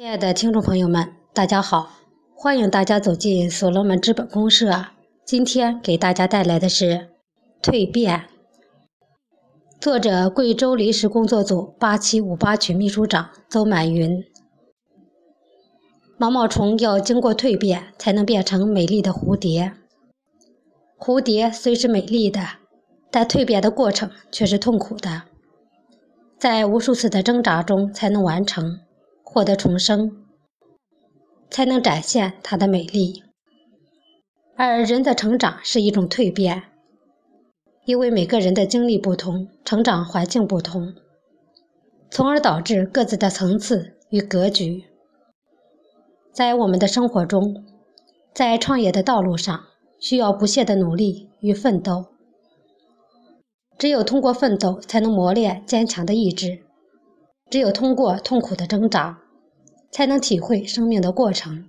亲爱的听众朋友们，大家好，欢迎大家走进所罗门资本公社。今天给大家带来的是《蜕变》，作者贵州临时工作组八七五八群秘书长邹满云。毛毛虫要经过蜕变，才能变成美丽的蝴蝶。蝴蝶虽是美丽的，但蜕变的过程却是痛苦的，在无数次的挣扎中才能完成。获得重生，才能展现它的美丽。而人的成长是一种蜕变，因为每个人的经历不同，成长环境不同，从而导致各自的层次与格局。在我们的生活中，在创业的道路上，需要不懈的努力与奋斗。只有通过奋斗，才能磨练坚强的意志。只有通过痛苦的挣扎，才能体会生命的过程，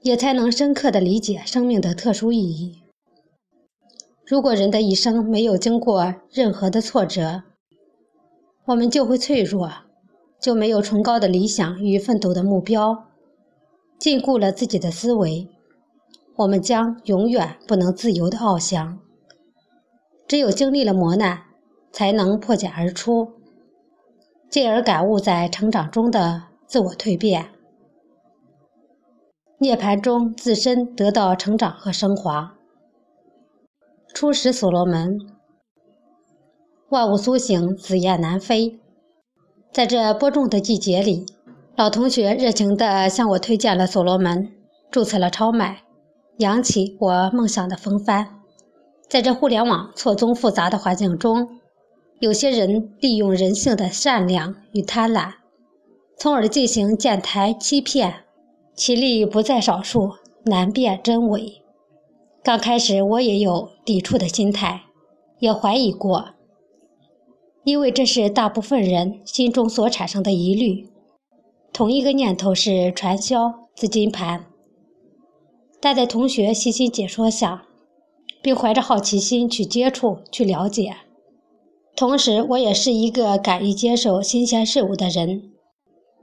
也才能深刻的理解生命的特殊意义。如果人的一生没有经过任何的挫折，我们就会脆弱，就没有崇高的理想与奋斗的目标，禁锢了自己的思维，我们将永远不能自由的翱翔。只有经历了磨难，才能破茧而出。进而感悟在成长中的自我蜕变，涅槃中自身得到成长和升华。初识所罗门，万物苏醒，紫燕南飞。在这播种的季节里，老同学热情地向我推荐了所罗门，注册了超买，扬起我梦想的风帆。在这互联网错综复杂的环境中。有些人利用人性的善良与贪婪，从而进行建台欺骗，其例不在少数，难辨真伪。刚开始我也有抵触的心态，也怀疑过，因为这是大部分人心中所产生的疑虑。同一个念头是传销资金盘，但在同学细心解说下，并怀着好奇心去接触、去了解。同时，我也是一个敢于接受新鲜事物的人。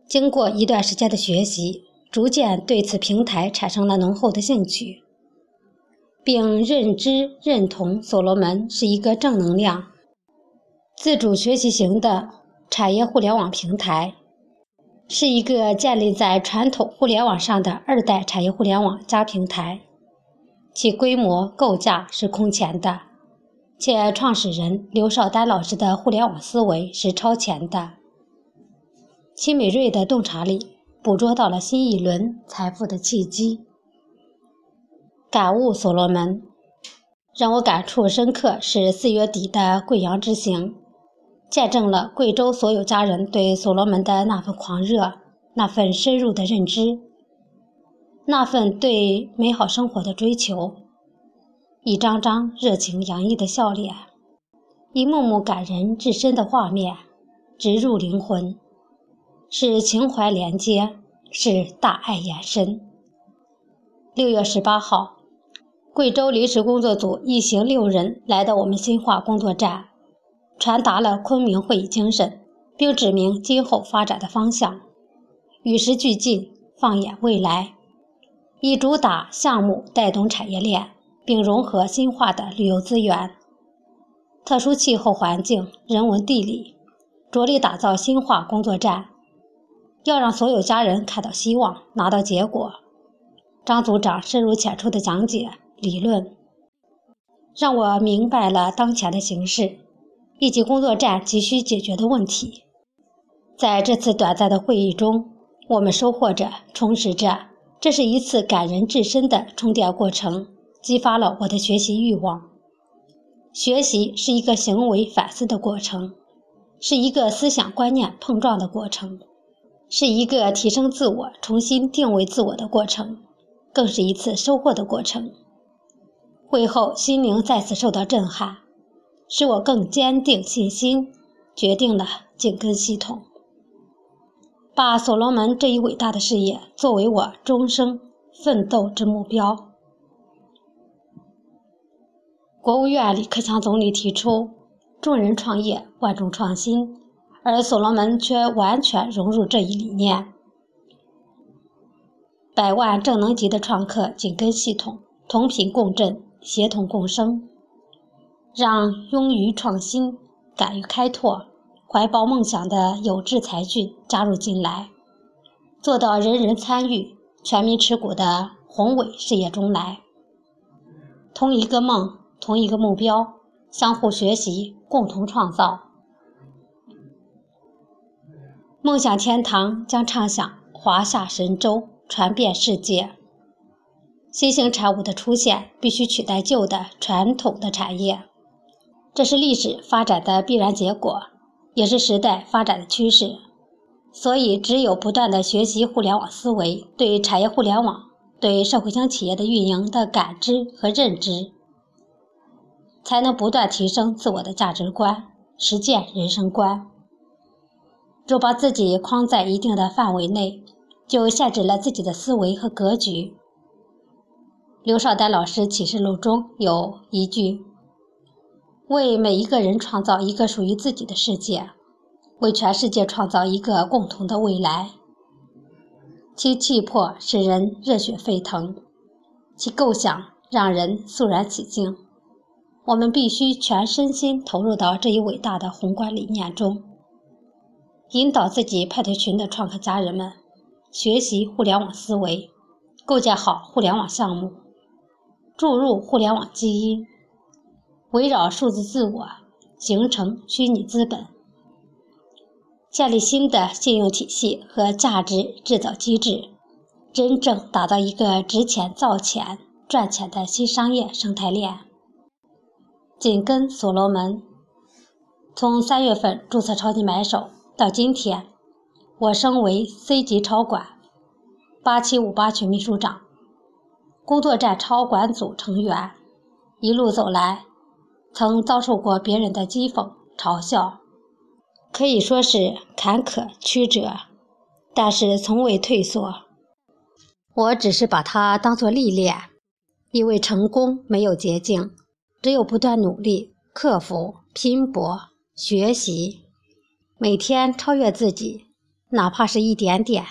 经过一段时间的学习，逐渐对此平台产生了浓厚的兴趣，并认知认同所罗门是一个正能量、自主学习型的产业互联网平台，是一个建立在传统互联网上的二代产业互联网加平台，其规模构架是空前的。且创始人刘少丹老师的互联网思维是超前的，其敏锐的洞察力捕捉到了新一轮财富的契机。感悟所罗门，让我感触深刻是四月底的贵阳之行，见证了贵州所有家人对所罗门的那份狂热，那份深入的认知，那份对美好生活的追求。一张张热情洋溢的笑脸，一幕幕感人至深的画面，直入灵魂，是情怀连接，是大爱延伸。六月十八号，贵州临时工作组一行六人来到我们新化工作站，传达了昆明会议精神，并指明今后发展的方向，与时俱进，放眼未来，以主打项目带动产业链。并融合新化的旅游资源、特殊气候环境、人文地理，着力打造新化工作站。要让所有家人看到希望，拿到结果。张组长深入浅出的讲解理论，让我明白了当前的形势以及工作站急需解决的问题。在这次短暂的会议中，我们收获着、充实着，这是一次感人至深的充电过程。激发了我的学习欲望。学习是一个行为反思的过程，是一个思想观念碰撞的过程，是一个提升自我、重新定位自我的过程，更是一次收获的过程。会后，心灵再次受到震撼，使我更坚定信心，决定了紧跟系统，把所罗门这一伟大的事业作为我终生奋斗之目标。国务院李克强总理提出“众人创业，万众创新”，而所罗门却完全融入这一理念，百万正能级的创客紧跟系统，同频共振，协同共生，让勇于创新、敢于开拓、怀抱梦想的有志才俊加入进来，做到人人参与、全民持股的宏伟事业中来。同一个梦，同一个目标，相互学习，共同创造。梦想天堂将唱响华夏神州。传遍世界，新型产物的出现必须取代旧的传统的产业，这是历史发展的必然结果，也是时代发展的趋势。所以，只有不断的学习互联网思维，对产业互联网、对社会型企业的运营的感知和认知，才能不断提升自我的价值观，实践人生观。若把自己框在一定的范围内，就限制了自己的思维和格局。刘少丹老师启示录中有一句：“为每一个人创造一个属于自己的世界，为全世界创造一个共同的未来。”其气魄使人热血沸腾，其构想让人肃然起敬。我们必须全身心投入到这一伟大的宏观理念中，引导自己派对群的创客家人们。学习互联网思维，构建好互联网项目，注入互联网基因，围绕数字自我形成虚拟资本，建立新的信用体系和价值制造机制，真正打造一个值钱、造钱、赚钱的新商业生态链。紧跟所罗门，从三月份注册超级买手到今天。我升为 C 级超管，八七五八群秘书长，工作站超管组成员。一路走来，曾遭受过别人的讥讽嘲笑，可以说是坎坷曲折，但是从未退缩。我只是把它当作历练，因为成功没有捷径，只有不断努力、克服、拼搏、学习，每天超越自己。哪怕是一点点，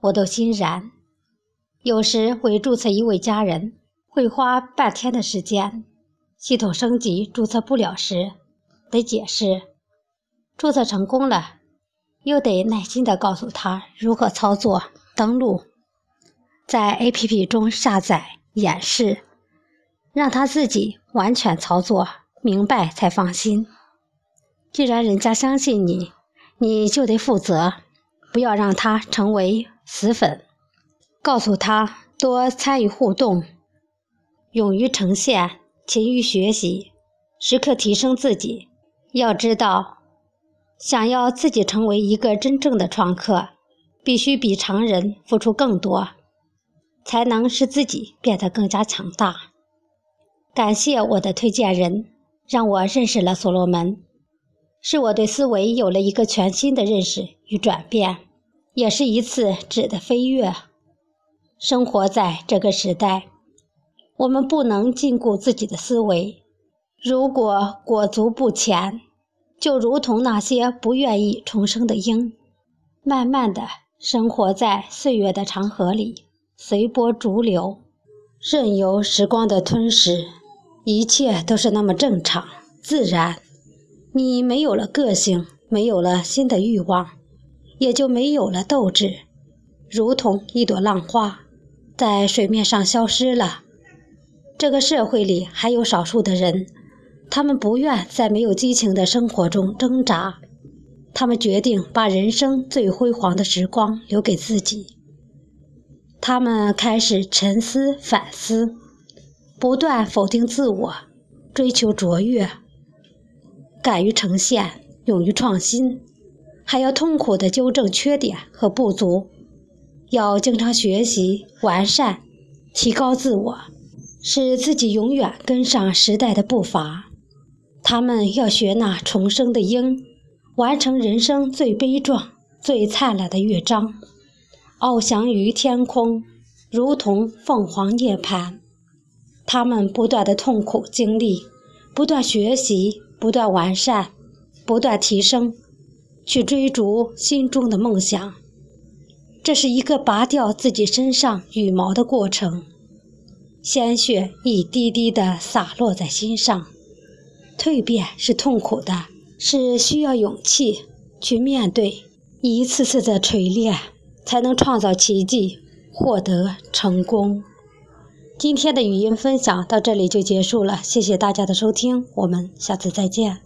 我都欣然。有时会注册一位家人，会花半天的时间。系统升级注册不了时，得解释；注册成功了，又得耐心地告诉他如何操作、登录，在 APP 中下载、演示，让他自己完全操作明白才放心。既然人家相信你，你就得负责。不要让他成为死粉，告诉他多参与互动，勇于呈现，勤于学习，时刻提升自己。要知道，想要自己成为一个真正的创客，必须比常人付出更多，才能使自己变得更加强大。感谢我的推荐人，让我认识了所罗门。是我对思维有了一个全新的认识与转变，也是一次质的飞跃。生活在这个时代，我们不能禁锢自己的思维。如果裹足不前，就如同那些不愿意重生的鹰，慢慢的生活在岁月的长河里，随波逐流，任由时光的吞噬，一切都是那么正常自然。你没有了个性，没有了新的欲望，也就没有了斗志，如同一朵浪花，在水面上消失了。这个社会里还有少数的人，他们不愿在没有激情的生活中挣扎，他们决定把人生最辉煌的时光留给自己。他们开始沉思反思，不断否定自我，追求卓越。敢于呈现，勇于创新，还要痛苦地纠正缺点和不足，要经常学习完善，提高自我，使自己永远跟上时代的步伐。他们要学那重生的鹰，完成人生最悲壮、最灿烂的乐章，翱翔于天空，如同凤凰涅槃。他们不断的痛苦经历，不断学习。不断完善，不断提升，去追逐心中的梦想。这是一个拔掉自己身上羽毛的过程，鲜血一滴滴的洒落在心上。蜕变是痛苦的，是需要勇气去面对，一次次的锤炼，才能创造奇迹，获得成功。今天的语音分享到这里就结束了，谢谢大家的收听，我们下次再见。